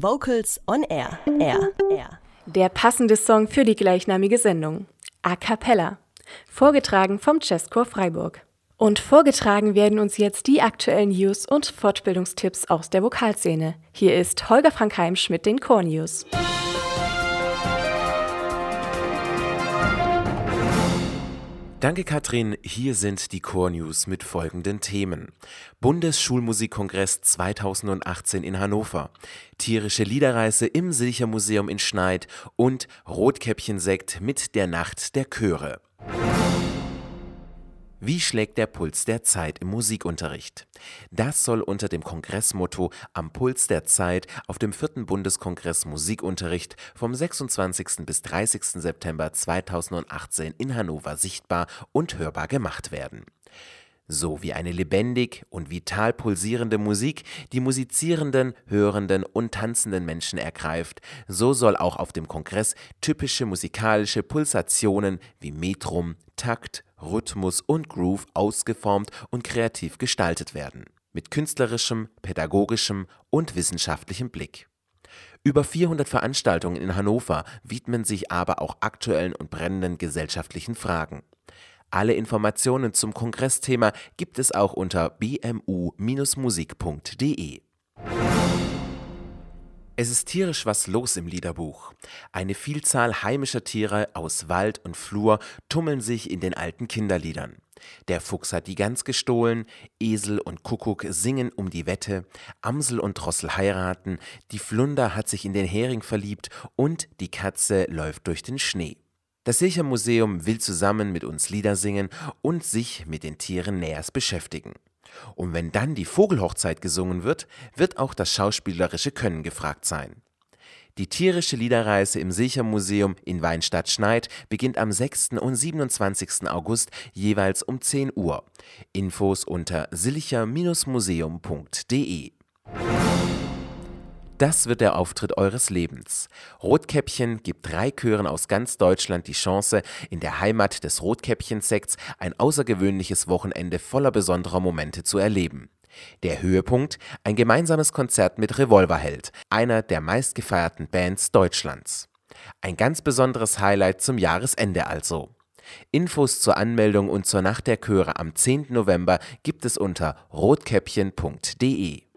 Vocals on Air. Air. Air. Der passende Song für die gleichnamige Sendung. A Cappella. Vorgetragen vom Jazzchor Freiburg. Und vorgetragen werden uns jetzt die aktuellen News und Fortbildungstipps aus der Vokalszene. Hier ist Holger Frankheim mit den Core News. Danke, Katrin. Hier sind die Core News mit folgenden Themen. Bundesschulmusikkongress 2018 in Hannover, tierische Liederreise im Silchermuseum in Schneid und Rotkäppchensekt mit der Nacht der Chöre. Wie schlägt der Puls der Zeit im Musikunterricht? Das soll unter dem Kongressmotto Am Puls der Zeit auf dem vierten Bundeskongress Musikunterricht vom 26. bis 30. September 2018 in Hannover sichtbar und hörbar gemacht werden. So wie eine lebendig und vital pulsierende Musik die musizierenden, hörenden und tanzenden Menschen ergreift, so soll auch auf dem Kongress typische musikalische Pulsationen wie Metrum, Takt, Rhythmus und Groove ausgeformt und kreativ gestaltet werden, mit künstlerischem, pädagogischem und wissenschaftlichem Blick. Über 400 Veranstaltungen in Hannover widmen sich aber auch aktuellen und brennenden gesellschaftlichen Fragen. Alle Informationen zum Kongressthema gibt es auch unter bmu-musik.de. Es ist tierisch was los im Liederbuch. Eine Vielzahl heimischer Tiere aus Wald und Flur tummeln sich in den alten Kinderliedern. Der Fuchs hat die Gans gestohlen, Esel und Kuckuck singen um die Wette, Amsel und Drossel heiraten, die Flunder hat sich in den Hering verliebt und die Katze läuft durch den Schnee. Das Silchermuseum will zusammen mit uns Lieder singen und sich mit den Tieren näherst beschäftigen. Und wenn dann die Vogelhochzeit gesungen wird, wird auch das schauspielerische Können gefragt sein. Die tierische Liederreise im Silchermuseum in Weinstadt-Schneid beginnt am 6. und 27. August jeweils um 10 Uhr. Infos unter silcher-museum.de. Das wird der Auftritt eures Lebens. Rotkäppchen gibt drei Chören aus ganz Deutschland die Chance, in der Heimat des Rotkäppchensekts ein außergewöhnliches Wochenende voller besonderer Momente zu erleben. Der Höhepunkt: ein gemeinsames Konzert mit Revolverheld, einer der meistgefeierten Bands Deutschlands. Ein ganz besonderes Highlight zum Jahresende also. Infos zur Anmeldung und zur Nacht der Chöre am 10. November gibt es unter rotkäppchen.de.